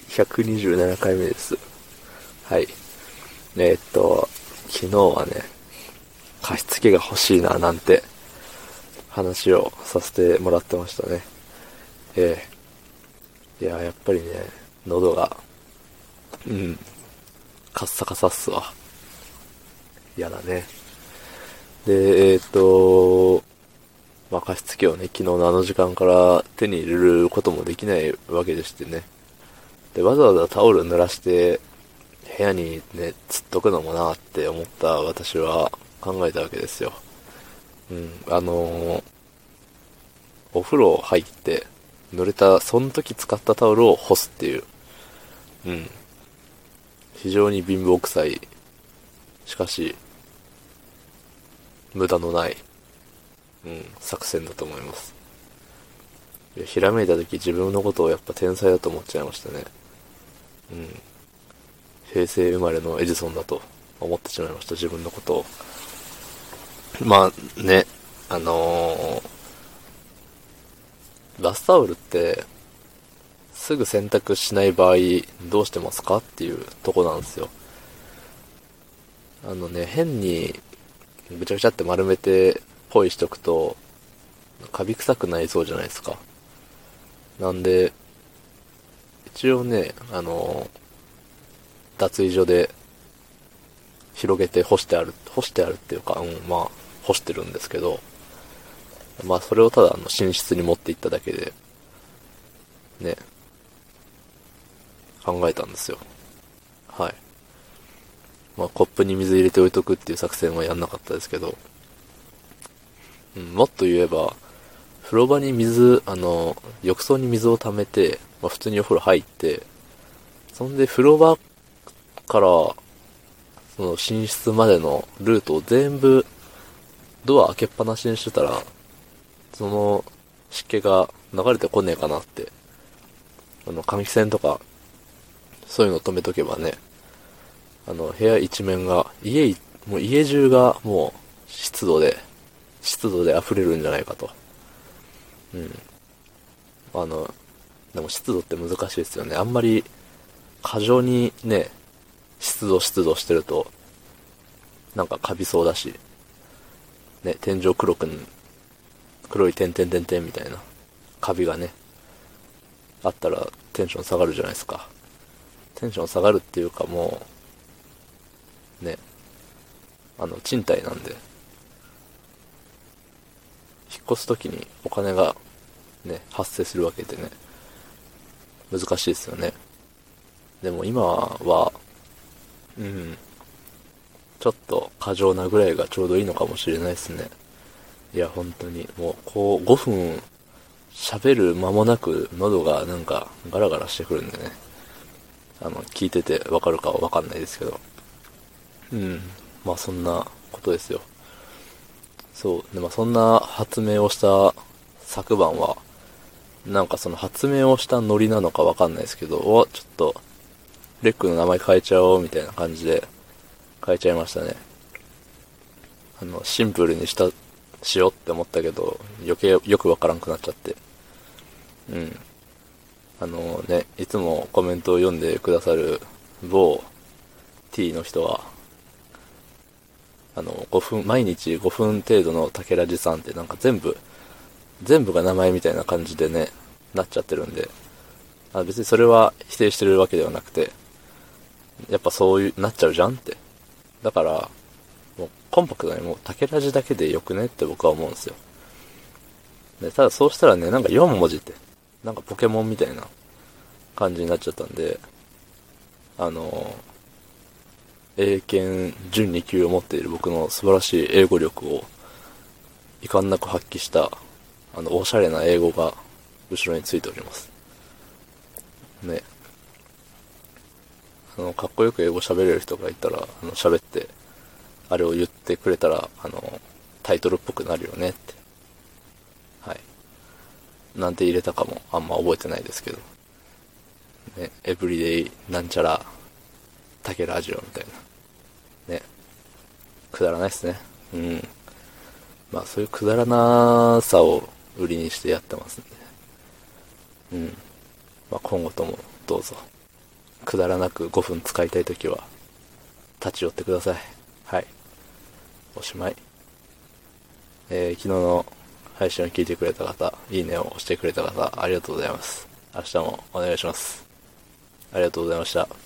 127回目です。はい。えーっと、昨日はね、加湿器が欲しいななんて話をさせてもらってましたね。ええいや、やっぱりね、喉が、うん、カッサカサっすわ。嫌だね。で、えーっと、まあ、加湿器をね、昨日のあの時間から手に入れることもできないわけでしてね。で、わざわざタオル濡らして、部屋にね、つっとくのもなって思った私は考えたわけですよ。うん、あのーお風呂入って、濡れた、その時使ったタオルを干すっていう、うん。非常に貧乏臭い、しかし、無駄のない、うん、作戦だと思います。ひらめいた時自分のことをやっぱ天才だと思っちゃいましたね。うん。平成生まれのエジソンだと思ってしまいました、自分のことを。まあね、あのーバスタオルって、すぐ洗濯しない場合どうしてますかっていうとこなんですよ。あのね、変にぐちゃぐちゃって丸めてポイしとくと、カビ臭くなりそうじゃないですか。なんで、一応ね、あの、脱衣所で広げて干してある、干してあるっていうか、うん、まあ、干してるんですけど、まあ、それをただ、あの、寝室に持って行っただけで、ね、考えたんですよ。はい。まあ、コップに水入れて置いとくっていう作戦はやんなかったですけど、うん、もっと言えば、風呂場に水、あの、浴槽に水を溜めて、まあ、普通にお風呂入って、そんで風呂場から、その寝室までのルートを全部、ドア開けっぱなしにしてたら、その湿気が流れてこねえかなって、あの、換気扇とか、そういうの止めとけばね、あの、部屋一面が、家、もう家中がもう湿度で、湿度で溢れるんじゃないかと。うん。あの、でも湿度って難しいですよね。あんまり過剰にね、湿度湿度してると、なんかカビそうだし、ね、天井黒く、黒い点々点々みたいな、カビがね、あったらテンション下がるじゃないですか。テンション下がるっていうかもう、ね、あの、賃貸なんで、引っ越すときにお金がね、発生するわけでね、難しいですよね。でも今は、うん、ちょっと過剰なぐらいがちょうどいいのかもしれないですね。いや、本当に、もう、こう、5分喋る間もなく喉がなんかガラガラしてくるんでね。あの、聞いててわかるかはわかんないですけど。うん。まあそんなことですよ。そう。で、まあそんな発明をした昨晩は、なんかその発明をしたノリなのかわかんないですけど、お、ちょっと、レックの名前変えちゃおうみたいな感じで変えちゃいましたね。あの、シンプルにした、しようって思ったけど、余計よくわからんくなっちゃって。うん。あのね、いつもコメントを読んでくださる某 T の人は、あの、5分、毎日5分程度の竹ラジさんってなんか全部、全部が名前みたいな感じでね、なっちゃってるんで、あ別にそれは否定してるわけではなくて、やっぱそういう、なっちゃうじゃんって。だから、もうコンパクトにもう竹ラジだけでよくねって僕は思うんですよ。でただそうしたらね、なんか4文字って、なんかポケモンみたいな感じになっちゃったんで、あの、英検準2級を持っている僕の素晴らしい英語力を遺憾なく発揮した、あの、おしゃれな英語が後ろについております。ね。あの、かっこよく英語喋れる人がいたら、あの、喋って、あれを言ってくれたら、あの、タイトルっぽくなるよねって。はい。なんて入れたかもあんま覚えてないですけど。ね、エブリデイなんちゃら、タケラジオみたいな。ね。くだらないっすね。うん。まあそういうくだらなさを売りにしてやってますんで。うん。まあ今後ともどうぞくだらなく5分使いたいときは、立ち寄ってください。はい。おしまい。えー、昨日の配信を聞いてくれた方、いいねを押してくれた方、ありがとうございます。明日もお願いします。ありがとうございました。